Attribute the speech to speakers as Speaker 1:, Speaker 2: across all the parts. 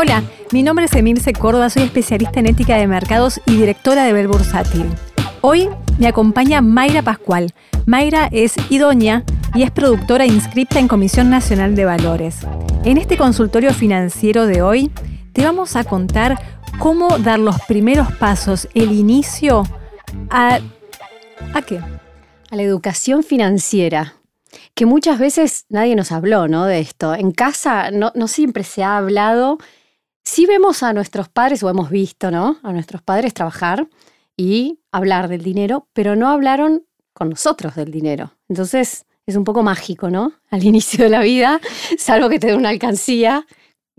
Speaker 1: Hola, mi nombre es Emilce Córdoba, soy especialista en ética de mercados y directora de Bel Bursátil. Hoy me acompaña Mayra Pascual. Mayra es idónea y es productora inscripta en Comisión Nacional de Valores. En este consultorio financiero de hoy te vamos a contar cómo dar los primeros pasos, el inicio a... ¿A qué?
Speaker 2: A la educación financiera que muchas veces nadie nos habló ¿no? de esto. En casa no, no siempre se ha hablado Sí vemos a nuestros padres, o hemos visto, ¿no? A nuestros padres trabajar y hablar del dinero, pero no hablaron con nosotros del dinero. Entonces es un poco mágico, ¿no? Al inicio de la vida, salvo que te dé una alcancía,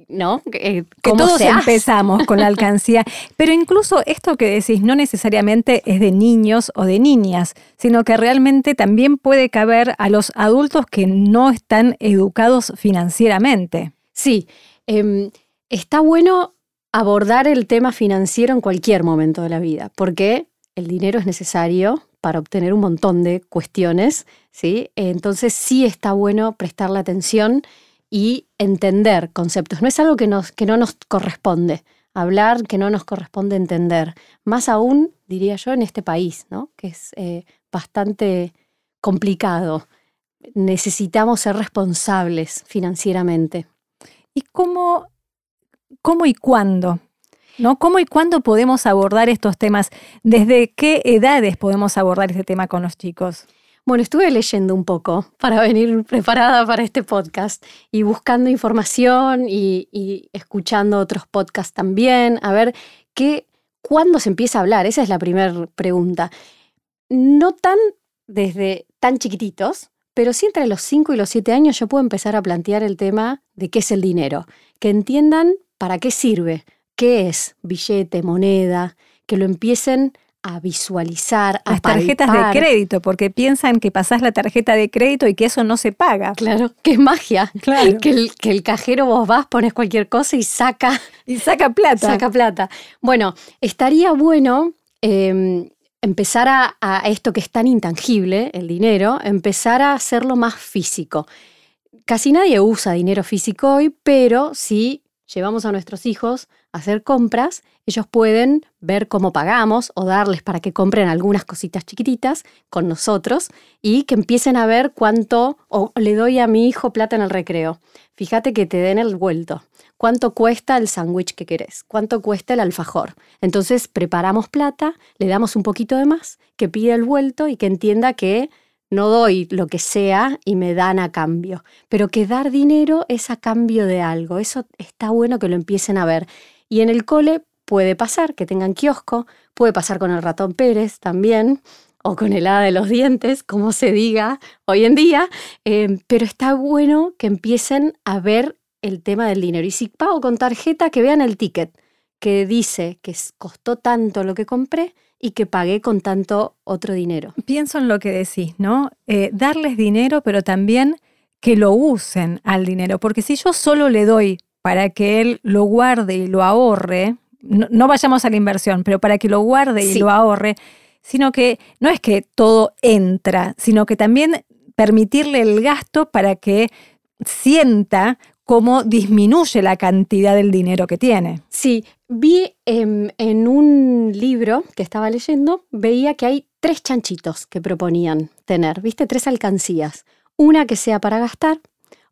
Speaker 2: ¿no?
Speaker 1: Eh, que todos empezamos con la alcancía. Pero incluso esto que decís no necesariamente es de niños o de niñas, sino que realmente también puede caber a los adultos que no están educados financieramente.
Speaker 2: Sí. Em, está bueno abordar el tema financiero en cualquier momento de la vida, porque el dinero es necesario para obtener un montón de cuestiones, ¿sí? Entonces sí está bueno prestarle atención y entender conceptos. No es algo que, nos, que no nos corresponde hablar, que no nos corresponde entender. Más aún, diría yo, en este país, ¿no? que es eh, bastante complicado. Necesitamos ser responsables financieramente.
Speaker 1: ¿Y cómo cómo y cuándo. ¿No? ¿Cómo y cuándo podemos abordar estos temas? ¿Desde qué edades podemos abordar este tema con los chicos?
Speaker 2: Bueno, estuve leyendo un poco para venir preparada para este podcast y buscando información y, escuchando otros podcasts también, a ver qué, cuándo se empieza a hablar. Esa es la primera pregunta. No tan desde tan chiquititos, pero sí entre los 5 y los 7 años yo puedo empezar a plantear el tema de qué es el dinero, que entiendan para qué sirve, qué es billete, moneda, que lo empiecen a visualizar,
Speaker 1: a Las tarjetas de crédito, porque piensan que pasás la tarjeta de crédito y que eso no se paga.
Speaker 2: Claro, que es magia. Claro. Que el, que el cajero vos vas, pones cualquier cosa y saca.
Speaker 1: Y saca plata.
Speaker 2: Saca plata. Bueno, estaría bueno em, empezar a, a, esto que es tan intangible, el dinero, empezar a hacerlo más físico. Casi nadie usa dinero físico hoy, pero sí llevamos a nuestros hijos a hacer compras, ellos pueden ver cómo pagamos o darles para que compren algunas cositas chiquititas con nosotros y que empiecen a ver cuánto o le doy a mi hijo plata en el recreo. Fíjate que te den el vuelto. ¿Cuánto cuesta el sándwich que querés? ¿Cuánto cuesta el alfajor? Entonces preparamos plata, le damos un poquito de más, que pide el vuelto y que entienda que no doy lo que sea y me dan a cambio, pero que dar dinero es a cambio de algo. Eso está bueno que lo empiecen a ver. Y en el cole puede pasar que tengan kiosco, puede pasar con el ratón Pérez también, o con el hada de los dientes, como se diga hoy en día, eh, pero está bueno que empiecen a ver el tema del dinero. Y si pago con tarjeta, que vean el ticket que dice que costó tanto lo que compré y que pagué con tanto otro dinero.
Speaker 1: Pienso en lo que decís, ¿no? Eh, darles dinero, pero también que lo usen al dinero, porque si yo solo le doy para que él lo guarde y lo ahorre, no, vayamos a la inversión, pero para que lo guarde y lo ahorre, sino que no es que todo entra, sino que también permitirle el gasto para que sienta cómo disminuye la cantidad del dinero que tiene.
Speaker 2: Sí, vi en, un libro que estaba leyendo, veía que hay tres chanchitos que proponían tener, ¿viste? Tres alcancías. Una que sea para gastar,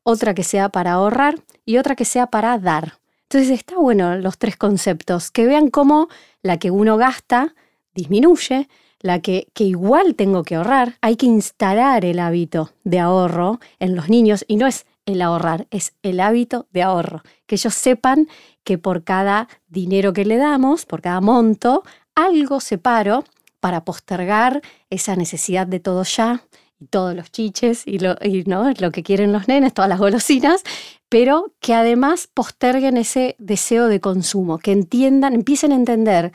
Speaker 2: otra que sea para ahorrar y otra que sea para dar. Entonces está bueno los tres conceptos, que vean cómo la que uno gasta disminuye, la que, que, igual tengo que ahorrar, hay que instalar el hábito de ahorro en los niños y no es el ahorrar, es el hábito de ahorro. Que ellos sepan que por cada dinero que le damos, por cada monto, algo separo para postergar esa necesidad de todo ya y todos los chiches y, lo, ¿no? lo que quieren los nenes, todas las golosinas, pero que además posterguen ese deseo de consumo, que entiendan, empiecen a entender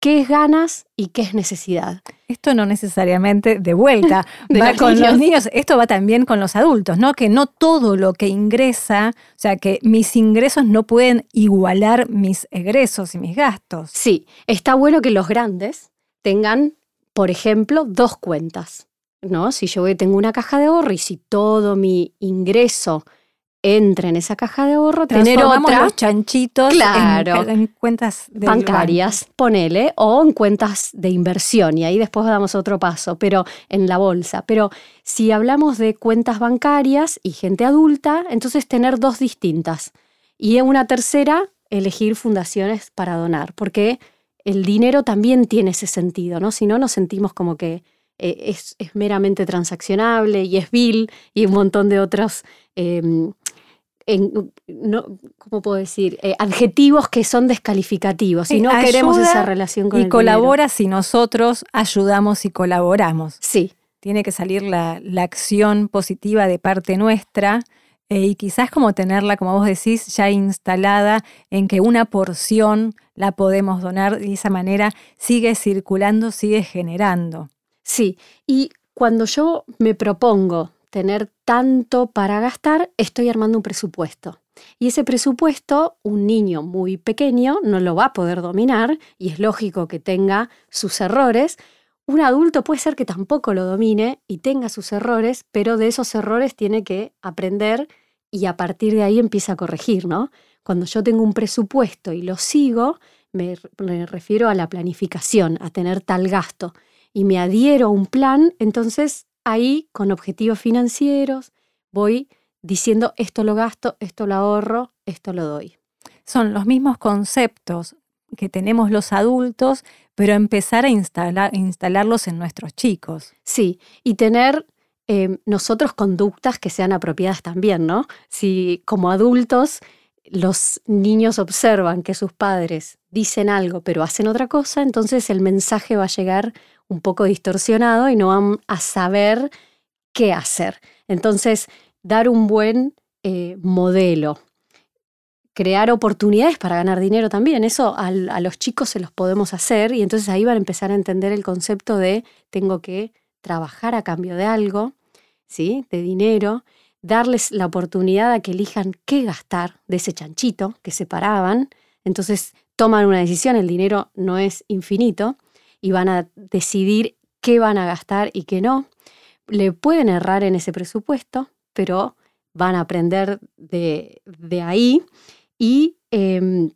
Speaker 2: qué es ganas y qué es necesidad.
Speaker 1: Esto no necesariamente de vuelta va con los niños, esto va también con los adultos, ¿no? Que no todo lo que ingresa, o sea, que mis ingresos no pueden igualar mis egresos y mis gastos.
Speaker 2: Sí, está bueno que los grandes tengan, por ejemplo, dos cuentas, ¿no? Si yo tengo una caja de ahorro y si todo mi ingreso entre en esa caja de ahorro, tener otra.
Speaker 1: los chanchitos
Speaker 2: claro,
Speaker 1: en, cuentas
Speaker 2: bancarias, ponele, o en cuentas de inversión, y ahí después damos otro paso, pero en la bolsa. Pero si hablamos de cuentas bancarias y gente adulta, entonces tener dos distintas. Y en una tercera, elegir fundaciones para donar, porque el dinero también tiene ese sentido, ¿no? Si no, nos sentimos como que eh, es, meramente transaccionable y es vil y un montón de otros no, ¿cómo puedo decir? Eh, adjetivos que son descalificativos y no queremos esa relación con
Speaker 1: y colabora si nosotros ayudamos y colaboramos.
Speaker 2: Sí.
Speaker 1: Tiene que salir la, acción positiva de parte nuestra eh, y quizás como tenerla, como vos decís, ya instalada en que una porción la podemos donar y de esa manera sigue circulando, sigue generando.
Speaker 2: Sí, y cuando yo me propongo tener tanto para gastar, estoy armando un presupuesto. Y ese presupuesto, un niño muy pequeño no lo va a poder dominar y es lógico que tenga sus errores. Un adulto puede ser que tampoco lo domine y tenga sus errores, pero de esos errores tiene que aprender y a partir de ahí empieza a corregir, ¿no? Cuando yo tengo un presupuesto y lo sigo, me, me refiero a la planificación, a tener tal gasto y me adhiero a un plan, entonces ahí con objetivos financieros voy diciendo esto lo gasto, esto lo ahorro, esto lo doy.
Speaker 1: Son los mismos conceptos que tenemos los adultos, pero empezar a instalarlos en nuestros chicos.
Speaker 2: Sí, y tener em, nosotros conductas que sean apropiadas también, ¿no? Si como adultos los niños observan que sus padres dicen algo pero hacen otra cosa, entonces el mensaje va a llegar un poco distorsionado y no van a saber qué hacer. Entonces, dar un buen eh, modelo, crear oportunidades para ganar dinero también, eso a, los chicos se los podemos hacer y entonces ahí van a empezar a entender el concepto de tengo que trabajar a cambio de algo, ¿sí? De dinero, darles la oportunidad a que elijan qué gastar de ese chanchito que separaban, entonces toman una decisión, el dinero no es infinito, y van a decidir qué van a gastar y qué no. Le pueden errar en ese presupuesto, pero van a aprender de, ahí y em,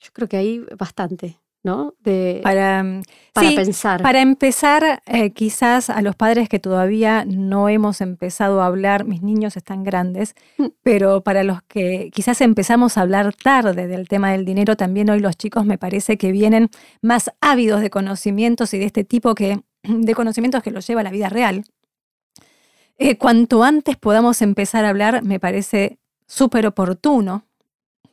Speaker 2: yo creo que hay bastante. ¿No? De,
Speaker 1: para, mm, para pensar. Para empezar, eh, quizás a los padres que todavía no hemos empezado a hablar, mis niños están grandes, mm. pero para los que quizás empezamos a hablar tarde del tema del dinero, también hoy los chicos me parece que vienen más ávidos de conocimientos y de este tipo que, de conocimientos que los lleva a la vida real. Eh, cuanto antes podamos empezar a hablar, me parece súper oportuno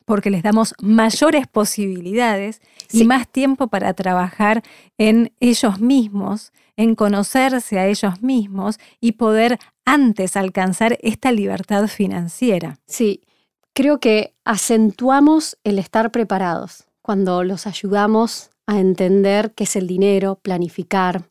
Speaker 1: porque les damos mayores posibilidades y más tiempo para trabajar en ellos mismos, en conocerse a ellos mismos y poder antes alcanzar esta libertad financiera.
Speaker 2: Sí, creo que acentuamos el estar preparados cuando los ayudamos a entender qué es el dinero, planificar,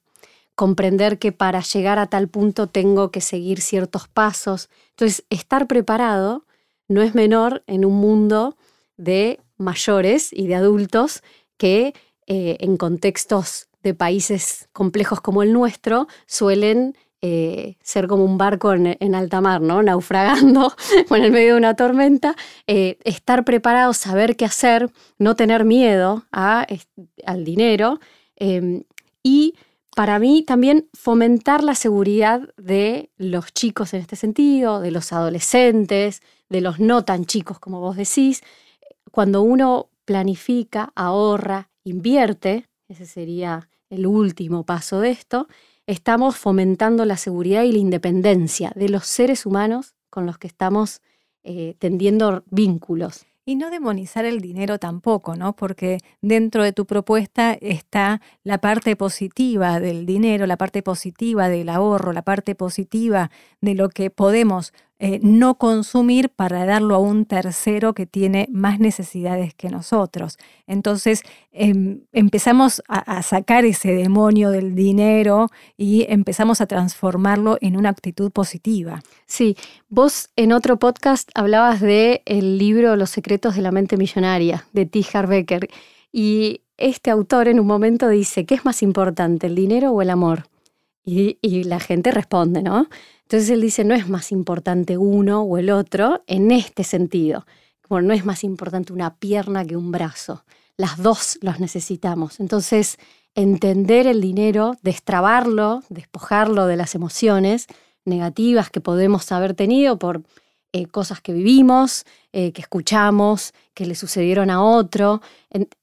Speaker 2: comprender que para llegar a tal punto tengo que seguir ciertos pasos. Entonces, estar preparado no es menor en un mundo de mayores y de adultos que eh, en contextos de países complejos como el nuestro suelen eh, ser como un barco en, alta mar, ¿no? naufragando en el medio de una tormenta, eh, estar preparado, saber qué hacer, no tener miedo al dinero em, y para mí también fomentar la seguridad de los chicos en este sentido, de los adolescentes, de los no tan chicos como vos decís, cuando uno planifica, ahorra, invierte, ese sería el último paso de esto, estamos fomentando la seguridad y la independencia de los seres humanos con los que estamos eh, tendiendo vínculos.
Speaker 1: Y no demonizar el dinero tampoco, ¿no? Porque dentro de tu propuesta está la parte positiva del dinero, la parte positiva del ahorro, la parte positiva de lo que podemos eh, no consumir para darlo a un tercero que tiene más necesidades que nosotros. Entonces em, empezamos a, sacar ese demonio del dinero y empezamos a transformarlo en una actitud positiva.
Speaker 2: Sí, vos en otro podcast hablabas de el libro Los secretos de la mente millonaria de T. Harbecker y este autor en un momento dice, ¿qué es más importante, el dinero o el amor? Y, y la gente responde, ¿no? Entonces él dice, no es más importante uno o el otro en este sentido. Como no es más importante una pierna que un brazo. Las dos los necesitamos. Entonces, entender el dinero, destrabarlo, despojarlo de las emociones negativas que podemos haber tenido por eh, cosas que vivimos, eh, que escuchamos, que le sucedieron a otro.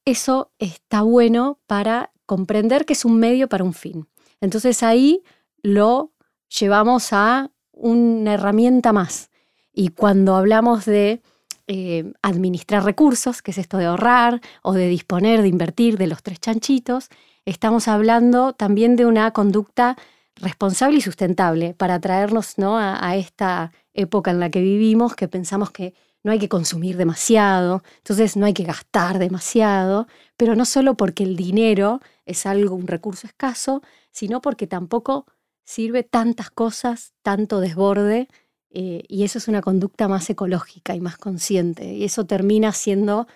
Speaker 2: Eso está bueno para comprender que es un medio para un fin. Entonces ahí lo llevamos a una herramienta más. Y cuando hablamos de eh, administrar recursos, que es esto de ahorrar o de disponer, de invertir, de los tres chanchitos, estamos hablando también de una conducta responsable y sustentable para traernos ¿no? a, esta época en la que vivimos, que pensamos que no hay que consumir demasiado, entonces no hay que gastar demasiado, pero no solo porque el dinero es algo, un recurso escaso, sino porque tampoco sirve tantas cosas, tanto desborde, eh, y eso es una conducta más ecológica y más consciente, y eso termina siendo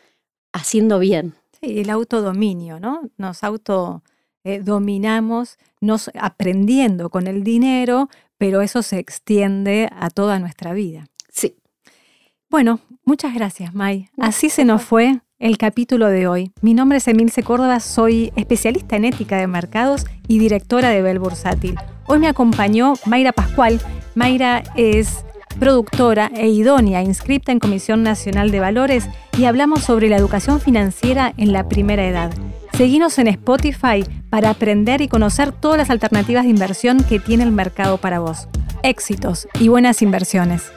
Speaker 2: haciendo bien.
Speaker 1: Sí, el autodominio, ¿no? Nos autodominamos, nos aprendiendo con el dinero, pero eso se extiende a toda nuestra vida.
Speaker 2: Sí.
Speaker 1: Bueno, muchas gracias, May. Así se nos fue el capítulo de hoy. Mi nombre es Emilce Córdoba, soy especialista en ética de mercados y directora de Bell Bursátil. Hoy me acompañó Mayra Pascual. Mayra es productora e idónea inscripta en Comisión Nacional de Valores y hablamos sobre la educación financiera en la primera edad. Seguinos en Spotify para aprender y conocer todas las alternativas de inversión que tiene el mercado para vos. Éxitos y buenas inversiones.